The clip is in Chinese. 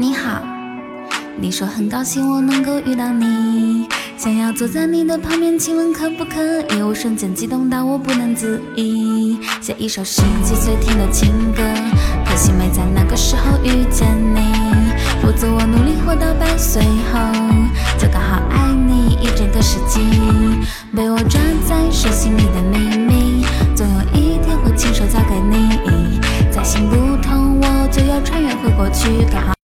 你好。你说很高兴我能够遇到你。想要坐在你的旁边请问可不可以我瞬间激动到我不能自已。写一首十几岁听的情歌可惜没在那个时候遇见你。否则我努力活到百岁后就刚好爱你一整个世纪。被我抓在手心里的秘密总有一天会亲手交给你。再行不通我就要穿越回过去刚好